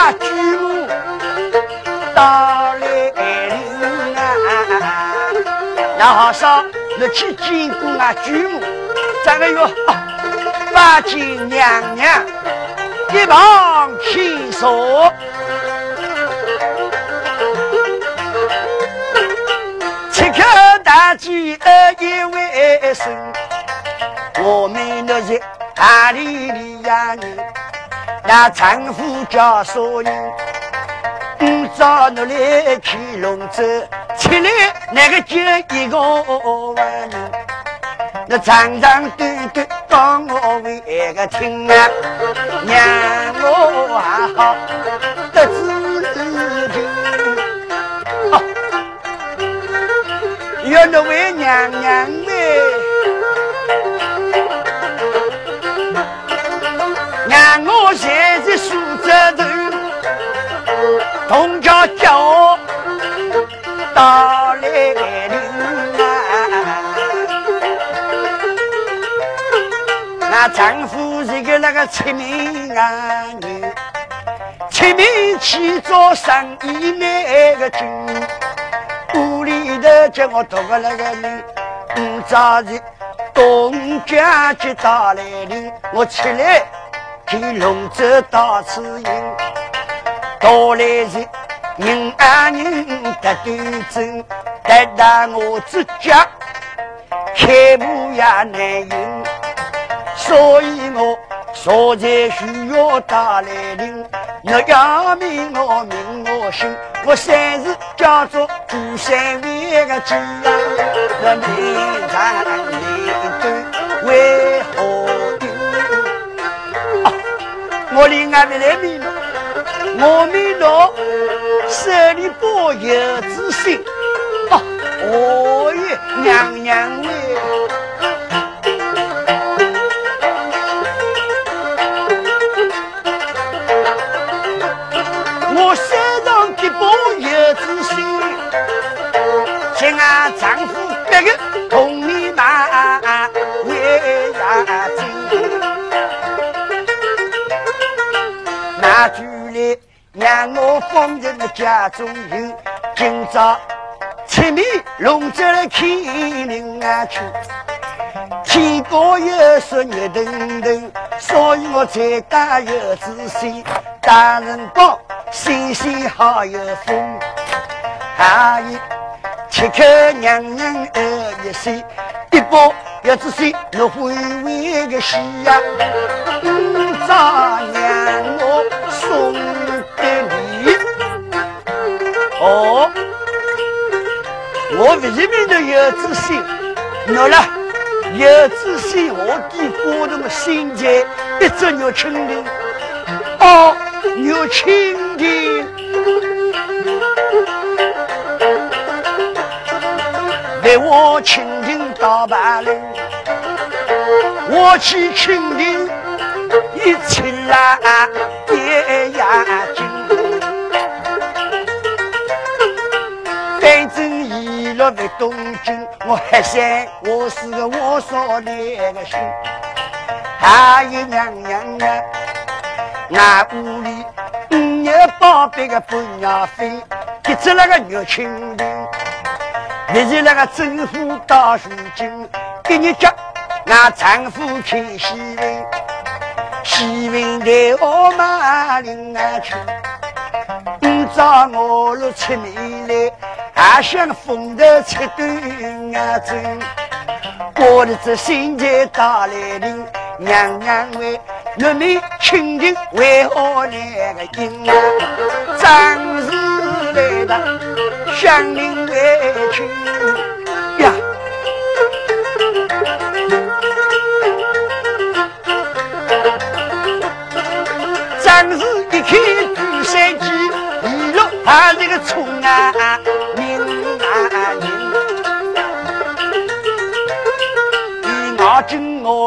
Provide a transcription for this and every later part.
啊举目到来临啊，那好说，你去见过啊举目。这个哟，八金娘娘一旁听说，七口大鸡二一为生，我们那是哪里的呀？人那丈夫叫啥人？今朝努力去龙舟，起来那个就一个万人。那长长短短讲我为个听啊，娘我还好得知情。哦，要那位娘娘嘞，东家叫我到来。那丈夫是个那个出名啊女，出名去做生意那个精，屋里头叫我读个那个人，五早日东家接到来临，我起来替龙舟到此迎，到来时人啊人得端正，待到我自家开幕也难赢。所以我实在需要大来临，你要命我命我心，我算是叫做朱三位个鸡呀，那名长名短为何定？我另外没来命了，我命了手里抱有子心，哦，哦耶，娘娘喂。丈夫让我放在那家中有，今朝出面龙舟来看人啊去，天高有说热腾腾，所以我才敢有自信。大人讲新鲜好有风，还有。七口娘娘二一岁，一包要子水，我会为个喜呀。五丈娘我送，哦，我为什么的有子心？喏了，有子心，我给过那么心结，一只牛青的，哦，牛青的。为我蜻蜓打白岭，我去蜻蜓一起来跌眼在东京，我还想我是个我少年的？心。还有娘娘啊，俺屋里五有宝贝个不鸟飞，一只那个牛蜻蜓。你是那个政府到如今，给你叫俺丈夫看喜运，喜运带我马领啊去。五朝我若出门来，还想风头切断啊针。我的这新年到来临，娘娘为玉面亲情为何来个应啊？正是来的乡邻为亲呀。正是一看举山鸡，一路还是个冲啊名啊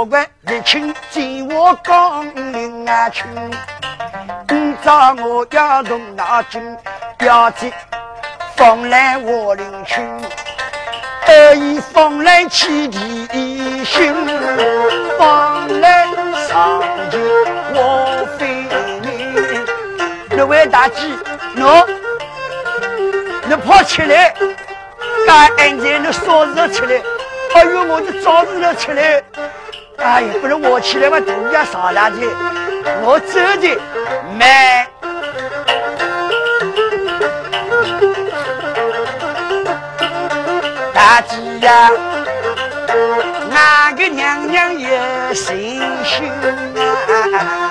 进我关，一请见我讲明啊亲。今朝我要动脑筋，要记风来我领去，得意风来起地心，风来上前我飞。那位大姐，喏，你跑起来，干安全，你烧热起来。哎呦，我就早日了起来。哎呀，不是我起来嘛，人家上下去，我走的慢。大姐呀，俺个娘娘有心胸啊。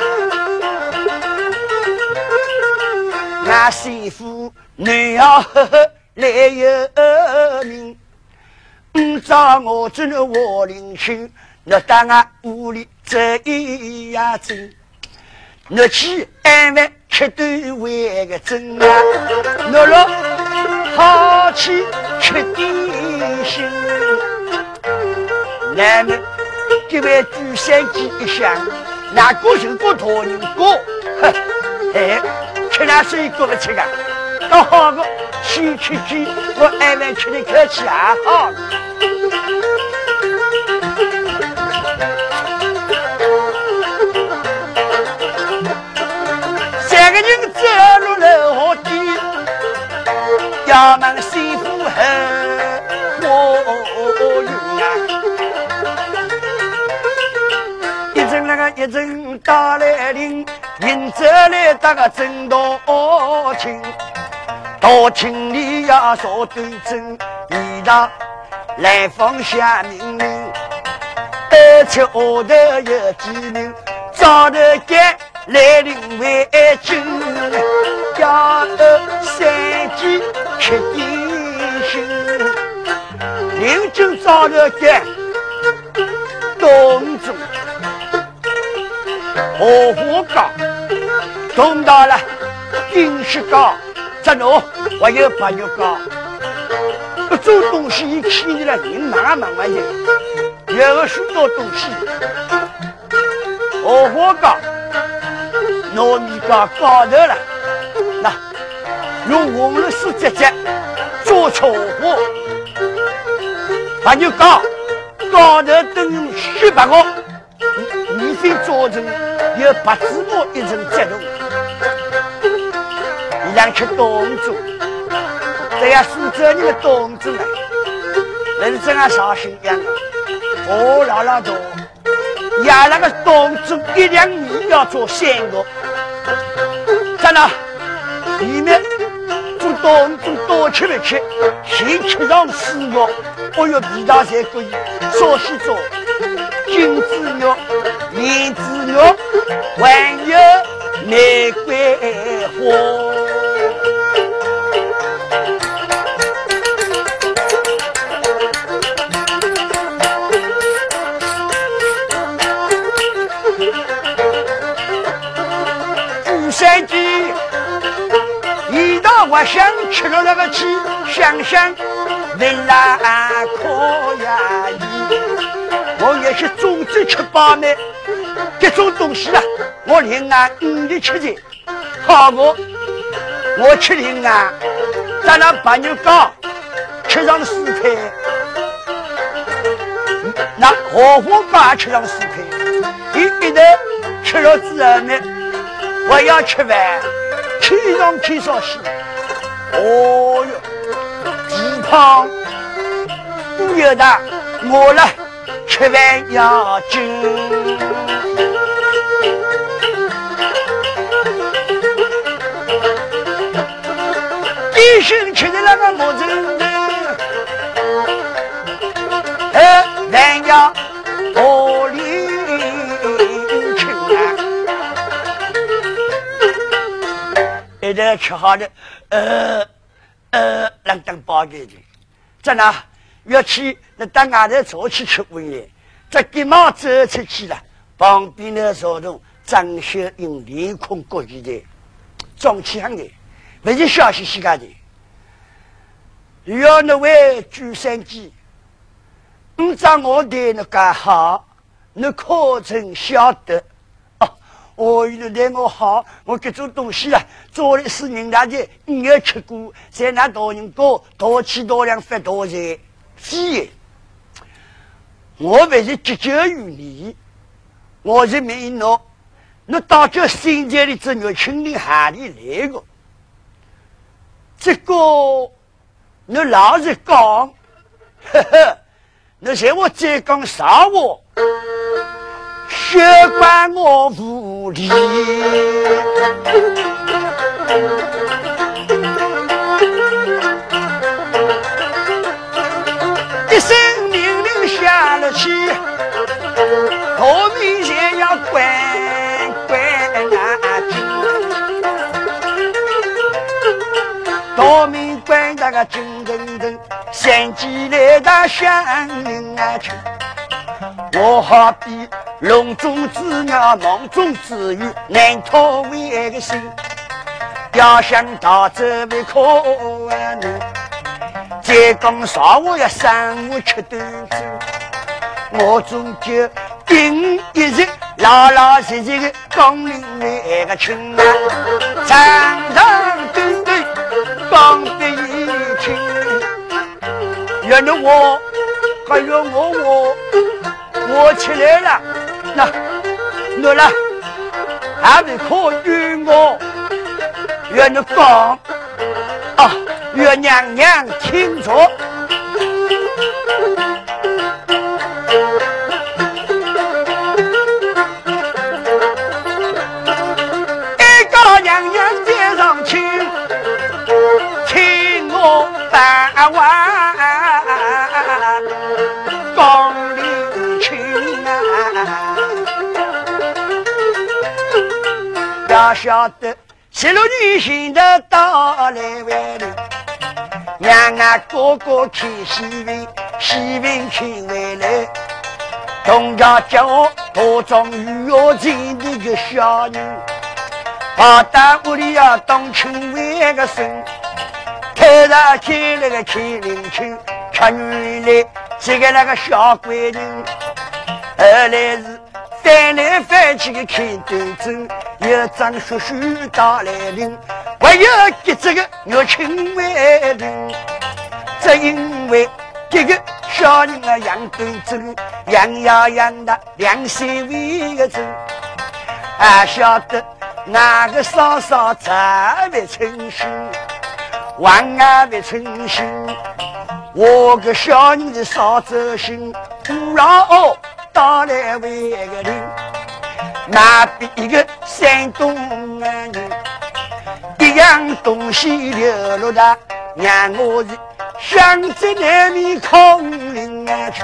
俺媳妇你要呵呵来有名，不找我只能我领去，我到俺屋里走一呀走，我去安慰吃顿为个真啊，我若好去吃点心，那么这位举三鸡一响，那个就不托人过，哼，哎。吃那水果不吃个，倒好个去去去，我挨晚吃的客气啊好。三个人走入楼梯，衙门媳妇很我用啊，一阵那个一阵打来铃。迎着来打个正道厅，大厅里呀说对阵，一道来放下命令，得出下头有几人，早头间来领为军，要三季吃点心，领军早头间动作，荷花岗。懂到了，金石高，这喏，我有朋友讲，不做东西一气你了，人忙忙完的，有许多东西，荷花高，糯米高高头了，那用红绿丝结结做巧花，朋友讲，高头等十八个，米粉做成有八字母一层结冻。两吃冬子，这样苏州人的冬子呢，那是这样绍兴样，哦，老老多，压那个冬子一两米要做三个，真的，里面做冬子多吃不吃，先吃上四个，哦哟，味道才可以，少许做金子肉、莲子肉，还有玫瑰花。想吃了那个鸡，想想为哪可呀？我也是种子吃饱呢，这种东西啊，我连啊五的吃的，好我我吃零啊，咱那白牛糕吃上四块，那荷花糕也吃上四块，一一头吃了之后呢，我要吃饭，气上气上西。哦哟，鸡汤不有的，我了吃饭要紧。一心吃的那个木子头，哎，人家玻璃青啊，一直吃好的，呃呃，冷当包给的，在哪？要去那到外头早去吃午夜，这急忙走出去了，旁边的草丛张学英脸孔各异的，装起很的，不是笑嘻嘻的。要那位朱三姐，你找我的那个好，你可曾晓得？哦，我有对我好，我这种东西啊，做的是人家的，你要吃过，在那大人家多吃多粮发大财。是，我不是急救于你，我是问侬，那到这现在的这牛群里哪里来的？这个你老是讲，呵呵，你嫌我再讲啥话，血管我无力。起，大明先要关关南京，大明关那个金铮铮，三季来到乡邻啊去。我好比笼中之鸟，梦中之鱼，难逃为个心，要想逃走不可能。再讲啥我要三五七顿走。我终究顶一日老老实实的讲明那个情啊，长长短短讲得一清。原来我还有我我我起来了，那那了还没可怨我，怨你讲啊，怨娘娘听着。晓得，七路女行的到来万里，让俺哥哥看喜运，喜运看回来。东家叫我多装玉要钱的个小人，跑到屋里要当亲为个孙。头上贴那个麒麟球，看原来这个那个小鬼人，后来是翻来翻去的看端正，有张叔叔到来临，还要给这个要亲为人，只因为这个小人啊养端正，养呀养的良心为个正，还晓得哪个嫂嫂这么称心。万安的诚心，我个小人的少走心，不让哦打来为一个邻，那比一个山东人，一样东西流落的，让我是想在南面空林啊去，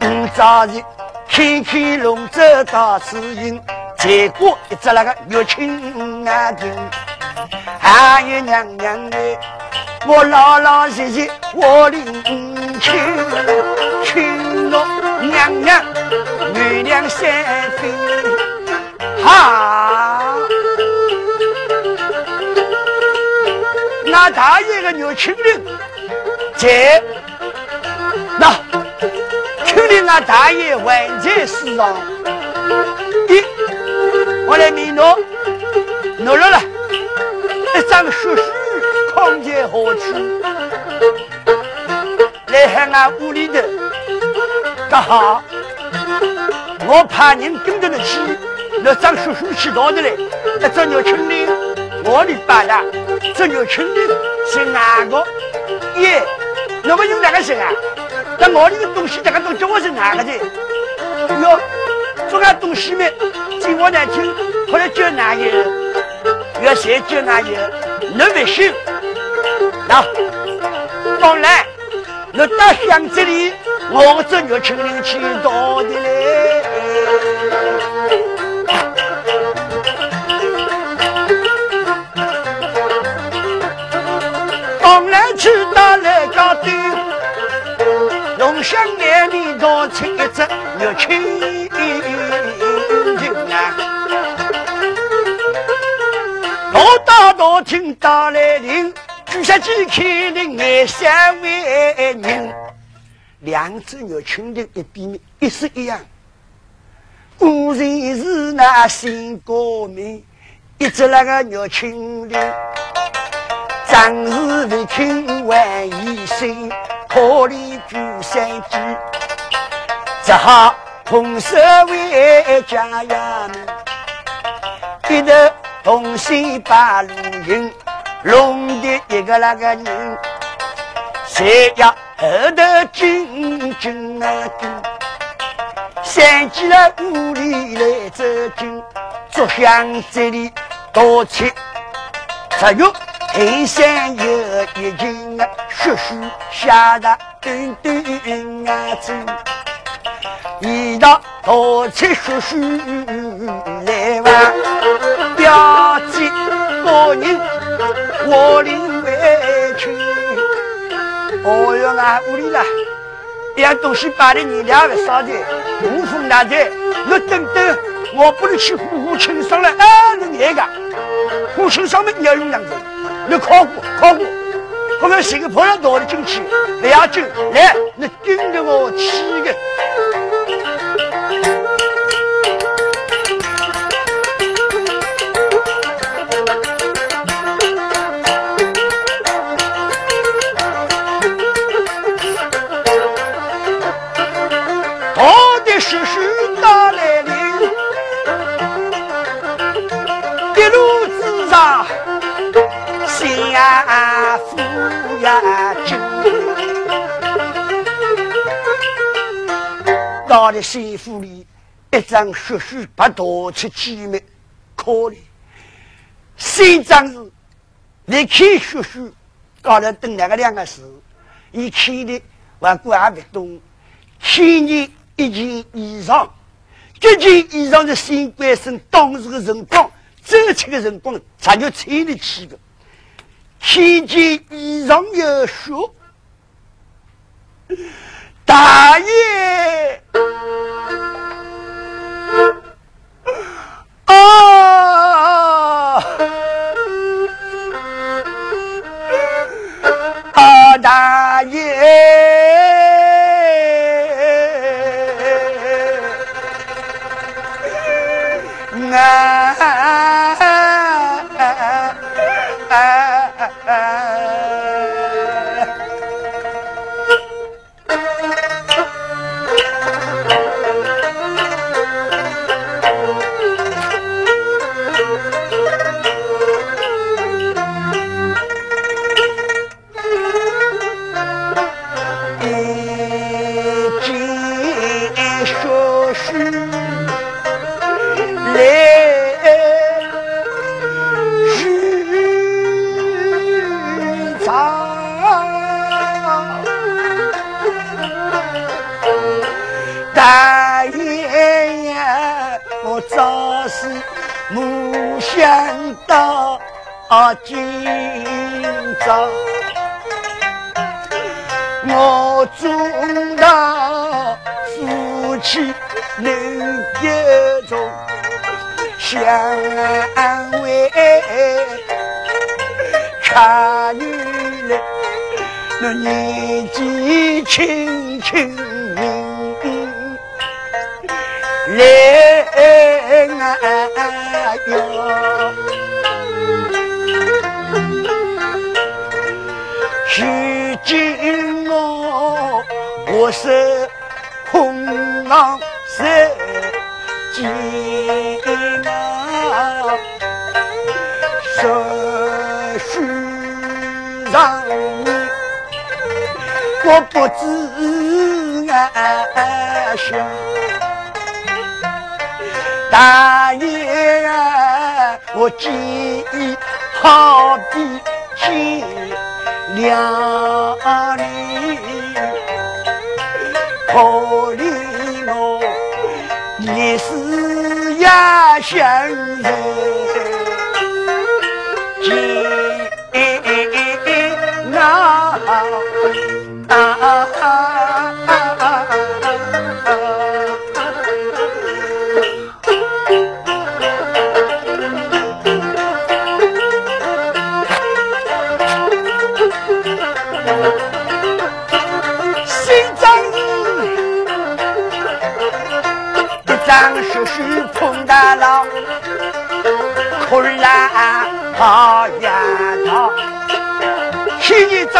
不早日看看龙舟到此营，结果一只那个玉青啊听。还有娘娘的，我老老实实我领情，请我娘娘原谅三分。哈，那大爷个牛青岭，在那青岭啊大爷还在世上，一我来命侬，侬来了。一张书书空间何处？来喊俺屋里头，刚好我派人跟着你去，那张叔叔去到的来，那这牛群里我里摆的，这牛群里是哪个？耶，那么有哪个姓啊？那我里的东西，这个都叫我是哪个的？哟，这个东西没？听我难听，后来叫哪个？要谁叫哪有？你不信？那当然，我到乡子里，我这月清人去到的嘞。当然去到那家店，龙乡两里多出一只月清人啊，大大大厅打来铃。举下几开的爱三位人，两只鸟群的一比面一是一样。古人是那新国民，一只那个鸟群的，张氏为听万一声，可怜举三句，只好同守为家园门，一头同心把路行。弄的一个那个人，谁要后头紧紧啊紧，想起了屋里来走近，竹巷这里多吃，只有黑山有一群啊，血血下的墩墩啊子，一道多吃血血来哇，标记个人。我领，哦哟，俺屋里啦，一样东西摆的你两个烧的，无风难在。我等等，我不能去呼呼清爽了，啊，是那个，呼清爽嘛，你要用两子，你考过考过，后面谁个朋友到了进去，两句来，你盯着我去个。到了县府里，一张血书把夺出机密，可怜。县长是你看血书，搞了等那个两个事，一看的我估还不懂。去年一件衣裳，这件衣裳是新官生当时的辰光走出的辰光，才就穿得起的。去件衣裳有血。大爷，啊，啊，大爷。今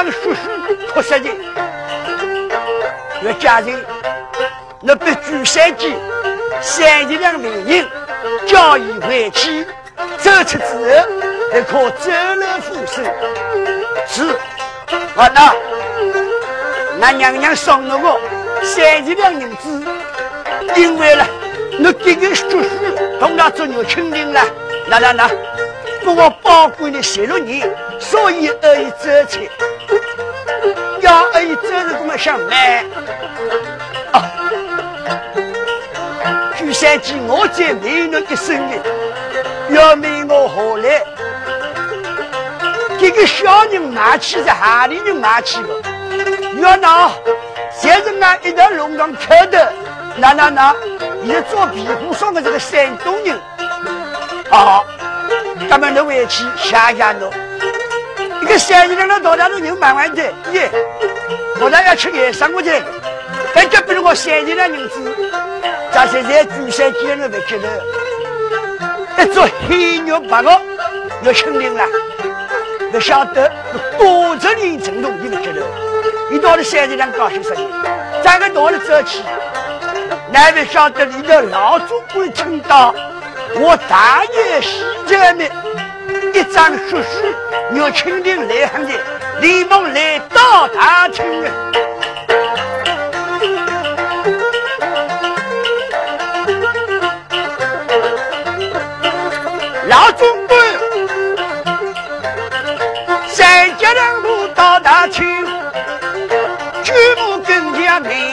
去年长叔叔出十年，要家人，那被举三级，三级两名人，交易回去，走出之后还可走了扶手。是，我那那娘娘送了我三级两银子，因为了，那这个叔叔同他做牛亲人了，那那那。我保管了十六年，所以而已这钱。要而已这是怎么想买？啊！据三姐，我在美侬一生的，要问我何来？这个小人买起是哪里人买起的？要拿，现在俺一条龙岗开的，那那那，也做皮肤上的这个山东人，啊！咱们都回去想想侬，一个三十两的到那头牛买完的，耶！我那要吃点生活的，但这不是我三十两银子，咱现在珠山街上不记得，一做黑牛八个要清零了，不晓得多少年程度你不记得？你到了三十两高兴死你，咱个到了走起，哪不晓得你的老总会听到？我大爷西家的一张叔叔要亲临来行的，连忙来到大厅。老总管，三家两户到大厅，举目更加美。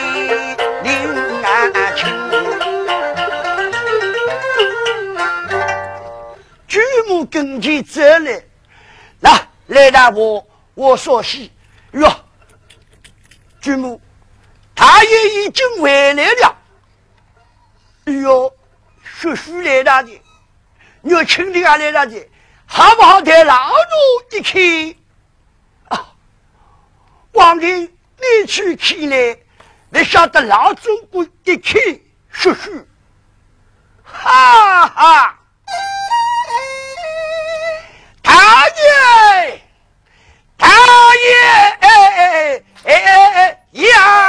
跟前走来，来来大我我说是哟，祖母，他也已经回来了。哎呦，叔叔来了的，我亲弟也来了的，好不好？带老奴一看啊，王庭你去看来，你晓得老总管一看叔叔，哈哈。大爷，哎哎，哎哎哎哎哎呀！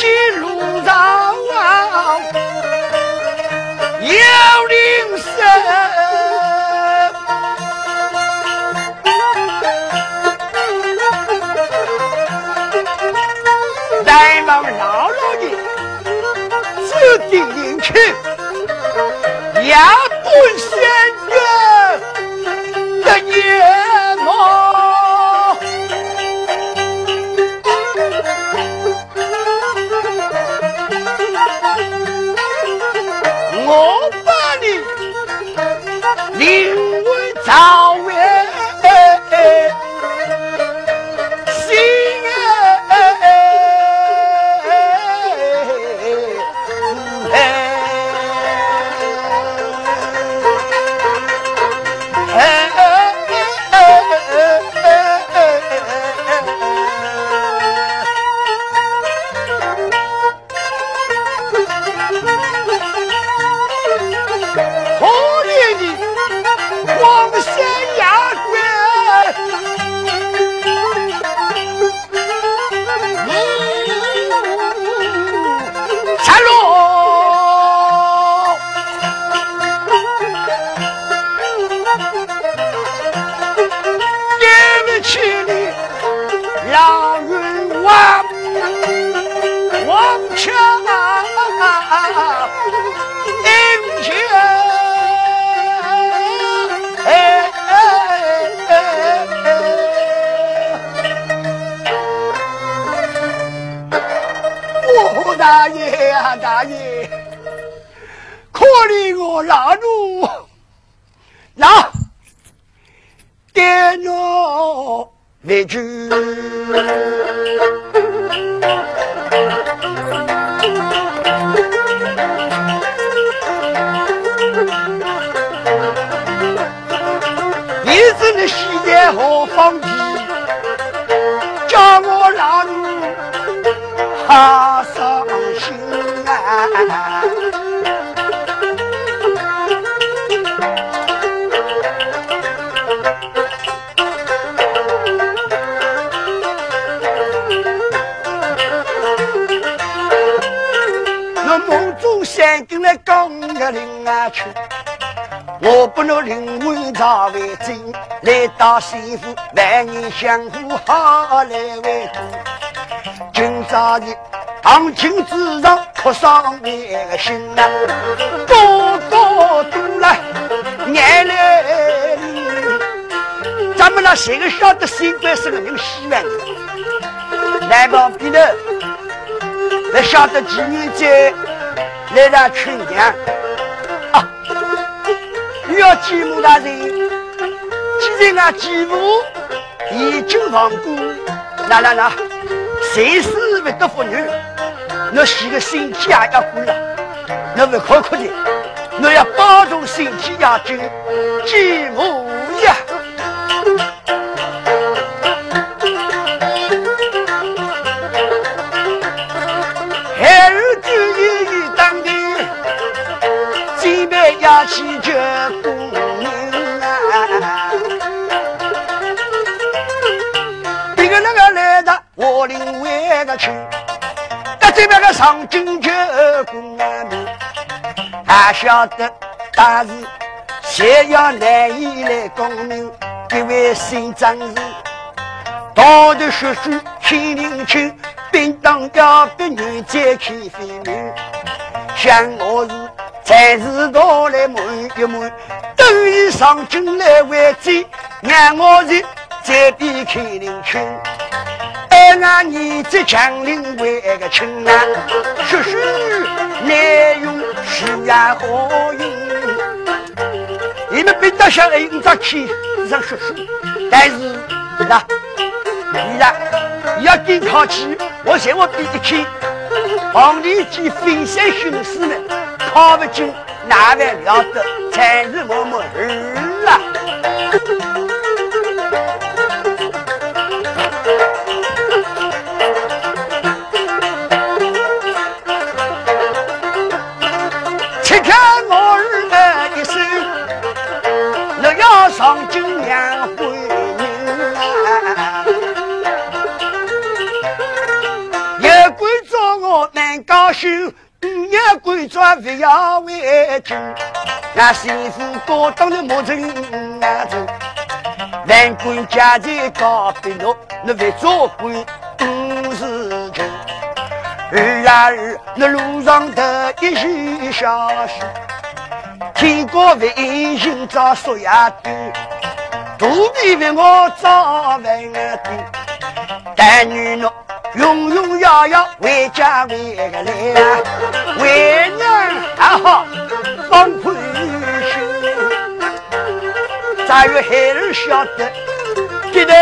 记路到幺零三来了姥姥的自己去要不行拉住我。我不能临危早为真，来到幸福万年相互好来为主。今朝日行情之上，刻上你个心啊，多多多来眼泪咱们那谁个晓得新官是个人喜欢的？来旁边的，来晓得几年在来让春娘。要继母大人，既然俺继母已经亡故，那那那，谁是不得妇女？那洗个身体也要过了，那不可可的，那要保重身体要紧，继母呀。喜外个去，到这边个上京去公安还晓得大事，先要难以来功名，一位新长子，道德学书天灵清，便当要别女再看飞女，像我是才知道来满一满，等于上京来为贼，让我是再比开灵清。俺儿子强领为个亲啊，学书难用，书呀好用。你们别到小孩子早去上学书，但是那，你啦要跟考起，我嫌我比得起。皇帝及飞山巡视们考不进，哪位了得？才是我们儿啊！黄金两回啊，一官做我难高兴，二关做不要为君。那媳妇高当的莫成啊子，难关家在高边路，那为做官不是真。儿啊二，那路上的一些消息。天国为寻找苏亚堆，肚皮为我找文的。但女奴永永遥遥回家为个来啊，为娘还好放宽心。咋有孩儿晓得，记得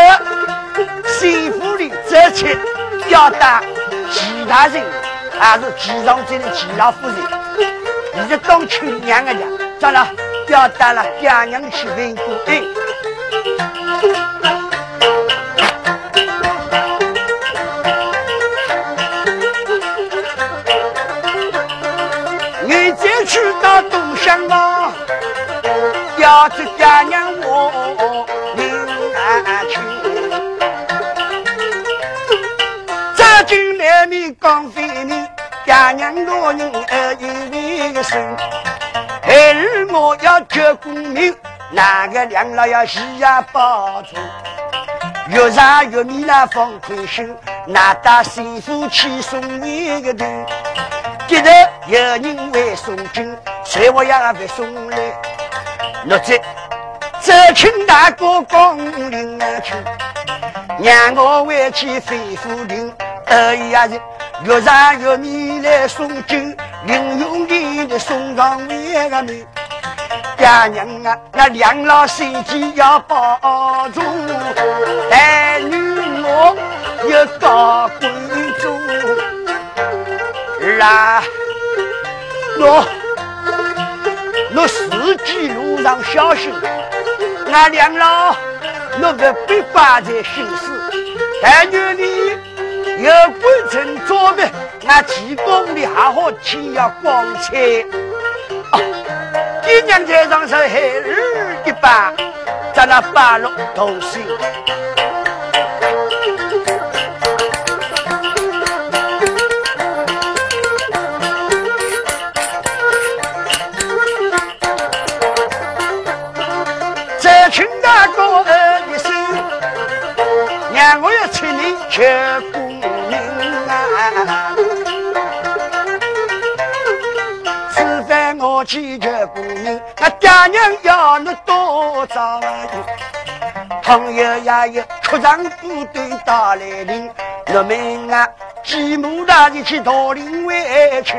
媳妇里这切要打其他人，还是其上这的其他夫人？你是当亲娘的娘。咋了？要打了，爹娘去问过。哎，你再去到东乡啊，要是爹娘我命难去。这进来面刚飞你，爹娘老人儿一为生。孩儿我要救公命，哪个娘老要喜呀保住？越杀越米那放宽心，哪打媳妇去送一个头？今日有人会送金，谁我也会送来。若这这请大哥光临啊去，让我回去吩咐您，二爷子越杀越米来送金。英勇的送上为个命，爹娘啊，那两老身体要保住，儿女我有高贵重。儿啊，我我四季路上小心，俺两老我不必挂在心思，儿女你有规程做的。那提供的好好天要光彩，爹娘在上是孩儿一般，在那八路同行。这群大哥儿的心，让我要请你去。祈求公明，那爹娘要你多早朋友也有出场部队打来临，我们啊，继母大人去讨领回去，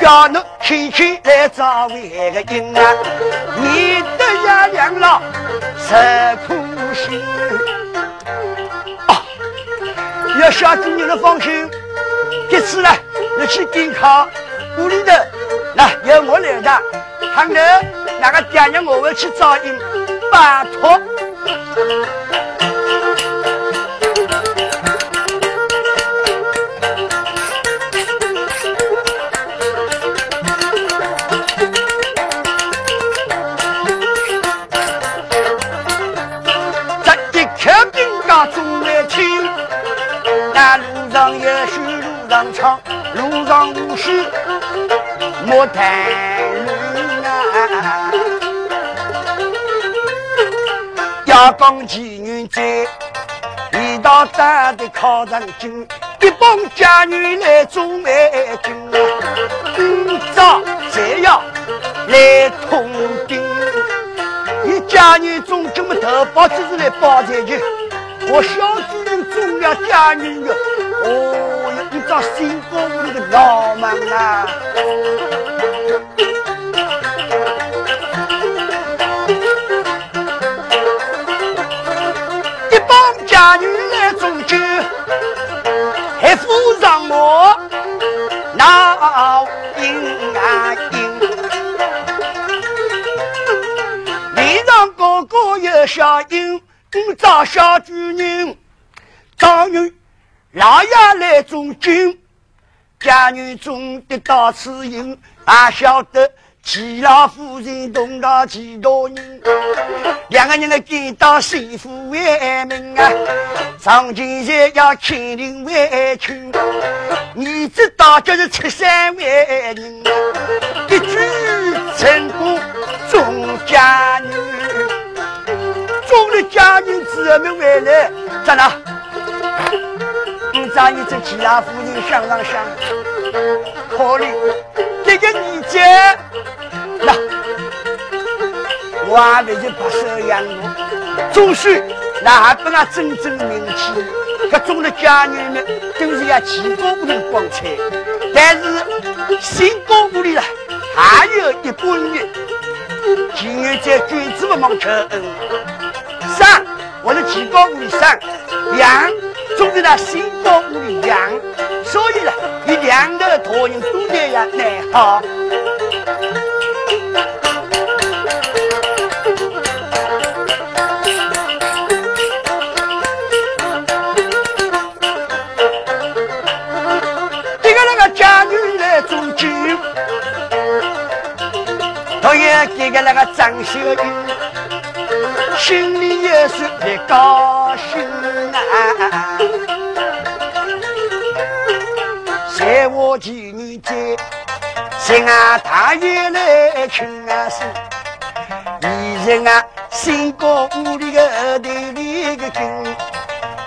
叫你天天来找为个应啊，你的呀两老受苦心。啊，要小姑娘的放心，这次呢，你去赶考屋里头。由我来的，喊头那个爹娘我会去找应，拜托。这一口兵家中来听，那路上也许路上长，路上无须。莫谈要讲妓女在，一道担的靠上金，一帮家女来做媒君，今朝再要来通顶，一家女中这么头包子是来包财去，我小主人中了家女的，哦哟，一张新公屋的老门啊！一帮家女来中酒，还扶上我闹阴啊阴。脸上个个有小印，找小主人。当女老爷来中酒，家女中得到此饮，俺晓得。齐老夫人同到齐多人，两个人的见到媳妇为名啊，上前前要亲临为亲，你知道就是出山为人，一举成功中佳女，中了佳女之后没回来，咋了？你找你这齐老夫人想上想，可怜这个女姐。那我还没就把手养我，总算那还不俺真正名气。各种的家人呢，都是要齐高屋的光彩。但是新高屋里了，还有一半人，情愿在君子不忙求恩。上，我的齐高屋里上，养，总之呢心中的痒所以呢一见到托人总得要难好。这个那个嫁女来做主托人给个那个张秀英心里也是别高兴啊！在我妻女在，请俺大爷来请俺是，一人啊，新高屋里个头里个君，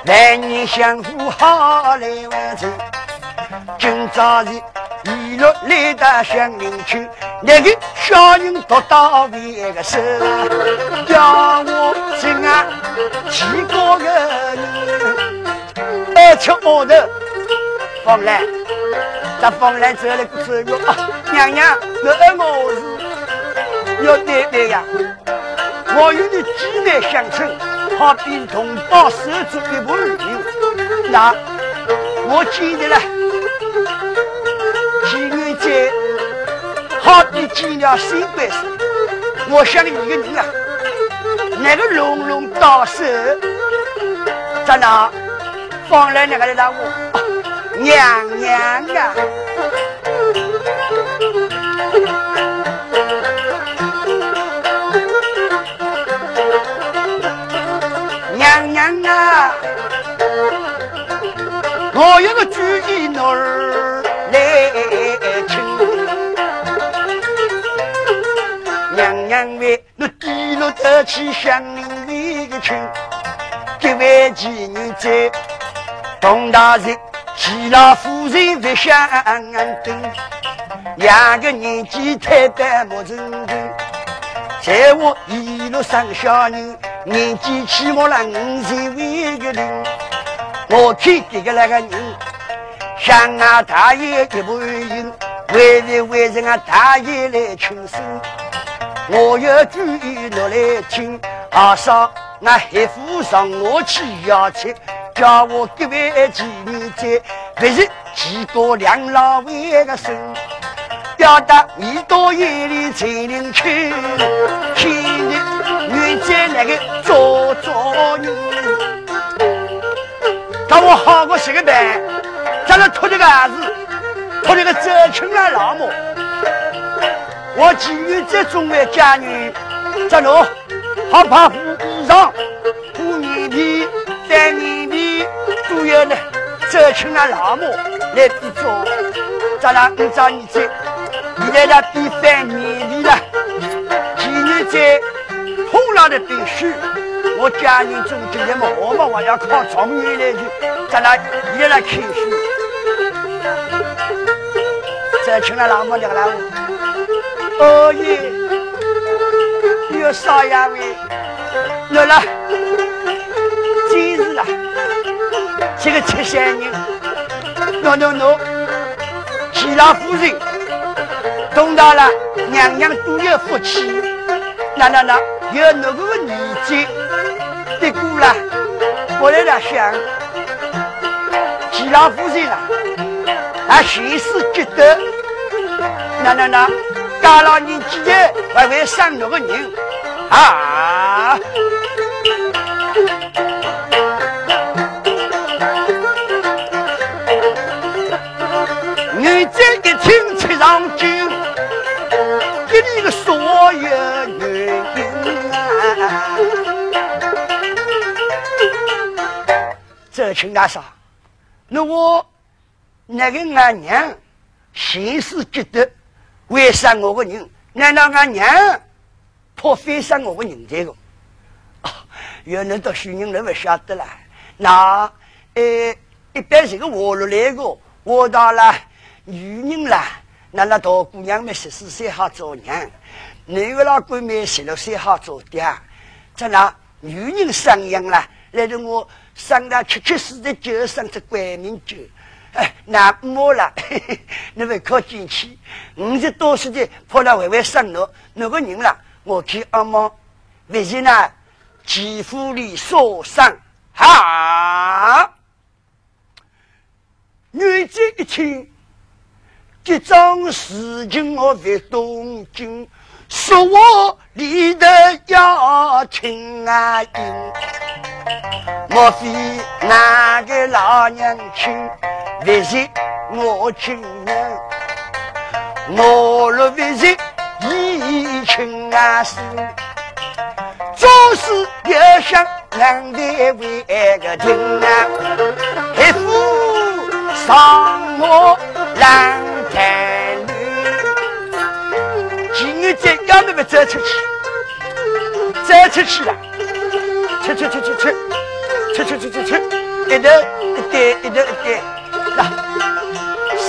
万年相扶好来完成，今朝是。一路来到乡邻村，那个小人读到为个手，叫我亲啊，几个人，而且我的方兰，这方兰走了个走路，娘娘，我爱我是要奶奶呀，我与你姐妹相称，好比同胞手足一母二女，那我记得了。好比见了新官时，我想一个人啊，那个隆隆到手，在那放来那个让我娘娘啊，娘娘啊，我有个主意女儿两位，我低落头去向你个亲，这位妓女在，董大人、齐老夫人不相等，两个年纪太大莫成亲，在我一路上小人，年纪起码了五岁为个人，我看这个那个人，像俺大爷一般人，为了为人俺大爷来请生。我要注意落来听，阿嫂，那黑夫上我去要钱，叫我各位妓女在，不是几个两老为个生，要到你到夜里才能去，今日女在那个做做人，叫我好过些个办，叫他拖这个儿子，拖这个走亲来老母。我妓女在中外家女，这路好怕护衣裳、护面皮、戴面皮，都要呢，再请那老母来比做。咱俩你找你去，你来了比翻面皮了。了必须，我家人中今天嘛，我们还要靠状元来去，咱俩一来开书。再请了老母娘来，哦耶，有少爷们，来了，今日啊，这个七仙人，喏喏喏，齐老夫人，懂到了，娘娘都有福气，那那那。有那个年纪的过了，我在那想，齐老夫人啊，还心思急得，那那那，大老年纪的还会生那个人啊？你这一听吃上酒，给你个所有女。这亲大嫂，那我那个俺娘心思急得为杀我个人，难道俺娘怕非杀我个人这个？原来读书人都不晓得了。那呃，一般这个活路来个，我到了女人啦，那那大姑娘们十四岁好做娘，男个老闺蜜十六岁好做爹。在那女人生养了，来着我生了七七四的九，生只关明九，那没了，你会靠进去。五十多岁的跑来外外生了，那个人了，我去阿妈，为什呢？肌肤里受伤，哈！女子一听，这桩事情我在东京。说我离得要亲啊亲，莫非那个老娘亲为谁我亲娘？我若为谁一亲啊心，做事要想两代为个亲啊，一副上我郎要那么走出去，走出去了，去去去去去，去去去去去，一头一点，一头一点。那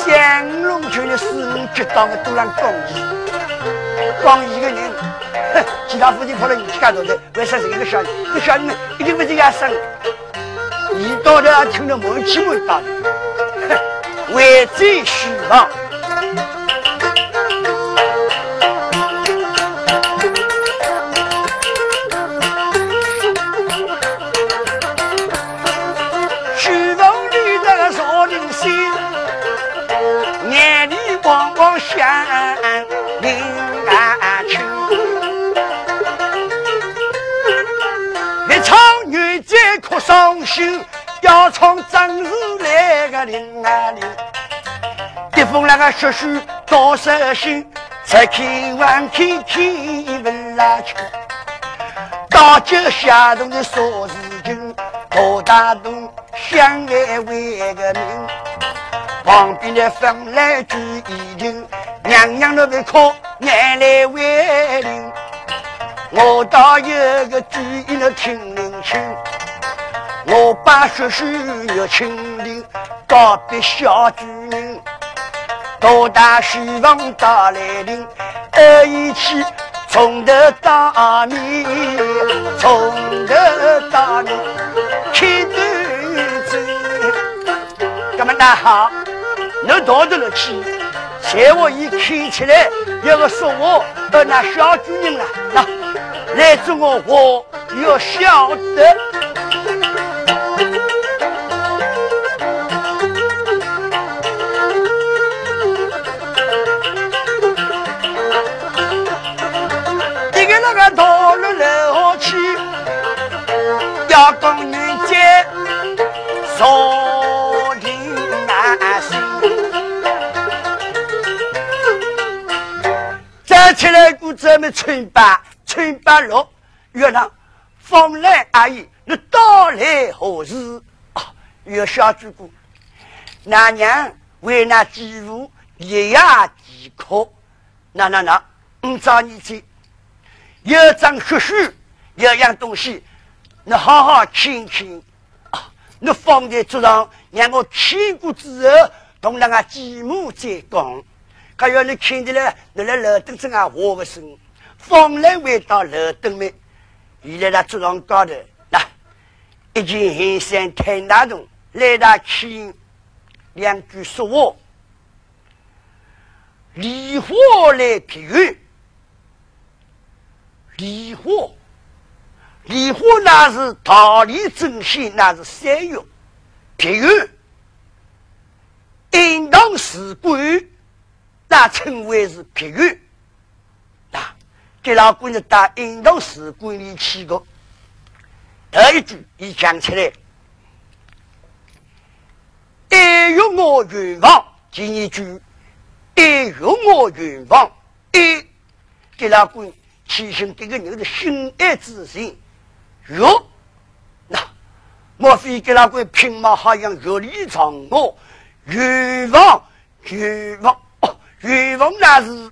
降龙拳的四五决当的都让讲义，讲义个人，哼，其他父亲跑到你家头的，为啥是一个小人？这小人们一定不是压生，你到这听着门气门大的，哼，为贼虚妄。要从正日来个临啊临。滴风那个血书多少心，拆开万开开问拉去。大酒下肚的说事情，大大东相爱为个名。旁边的风来聚一听，娘娘都被靠奶奶为邻。我倒有个主意能听灵清，把叔叔要亲临，告别小主人，多大希望到来临，二一起从头到尾，从头到尾开端走，干么那好？能到得了去，才我一开起来，要个说我呃那小主人了，那来做我我要晓得，说。起来，姑咱们春八春八六，月亮风来阿姨，你到来何时？啊，月小主姑，那娘为那几户一夜饥渴，那那那，我找你去，有张血书有样东西，你好好亲亲！你放在桌上，让我亲过之后，同那个继母再讲。还要你看起来，你来楼顶上啊，我个声，风来回到楼顶面，现在在桌上高头，那一件黑衫太大洞，来到亲两句说话，梨花来比喻，梨花。梨花那是桃李正心，那是三月。譬如应当是鬼，那称为是譬如。那给老鬼子打应当是鬼里去个，第一句一讲出来，一欲我愿望，第一句一欲我愿望，一给老鬼提醒这个人的心爱之心。哟，那莫非给那个平马好像有立场哦欲望欲望哦，望那是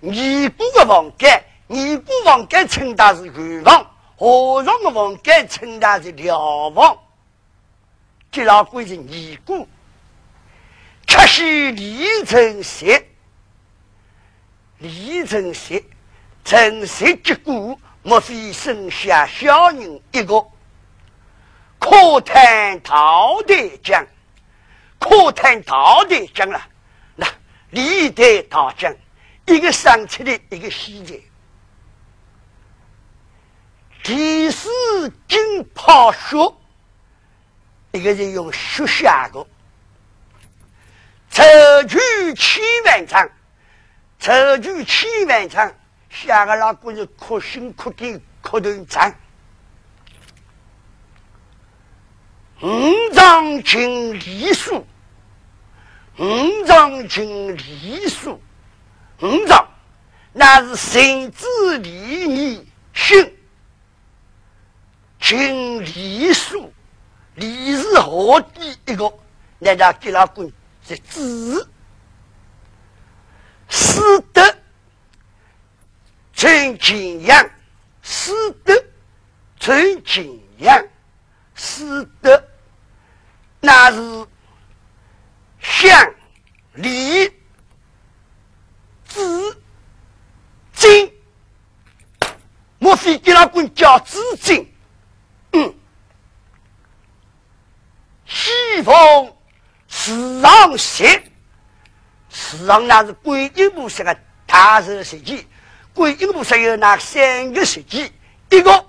尼姑的王盖，尼姑王盖称他是欲望，和尚的王盖称他是了王。给那个是尼姑，却是李成贤，李成贤，成贤结果。莫非剩下小人一个？可叹道德将，可叹道德将了。那历代大将，一个上去的，一个西的。第四经泡血，一个人用血下的。筹举千万场，筹举千万场。下个老姑是哭心哭地哭头脏，五丈经梨树，五丈经梨树，五丈那是神之礼你心，经梨树，梨是何地一个？那家给老公是子，是德。陈景阳，师德；陈景阳，师德，那是相礼子敬。莫非给老公叫子敬？嗯，西风时常写，时常那是规定不是个大事事情。归阴部上有那三个时节，一个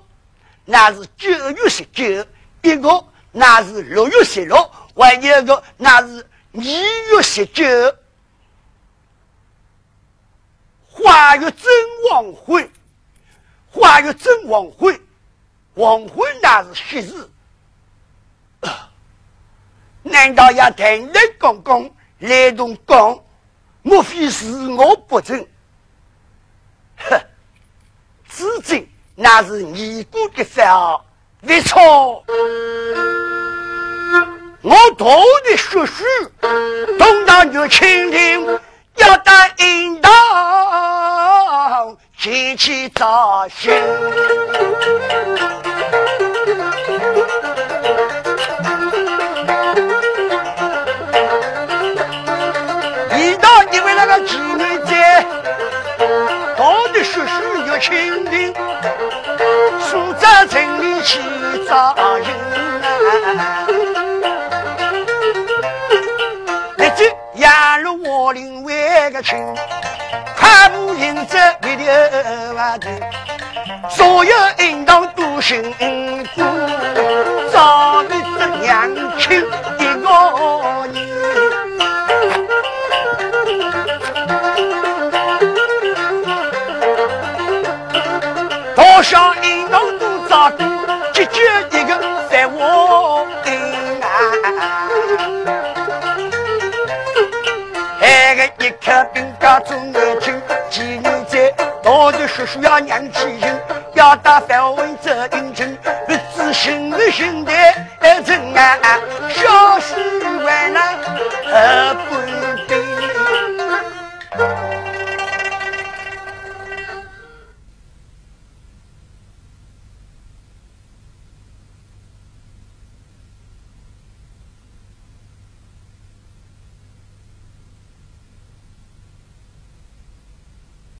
那是九月十九，一个那是六月十六，还有一个那是二月十九。花月正黄昏，花月正黄昏，黄昏那是喜日。难道要听你公公来动讲？莫非是我不正？呵，至今那是尼姑的法，没错。我读的学书，东当就倾听，要带引导，前去早醒。一到你们那个清明，苏州城里去找人啊！那只压入我林外个群，快步迎着一流啊头，所有应当都辛苦，找一只娘亲多少英雄都遭过，结局一个在我心啊！那个一颗兵家中年轻，妓女在，到底叔叔要娘亲亲，要打反问这英雄，不知心不心的真啊！小事完了。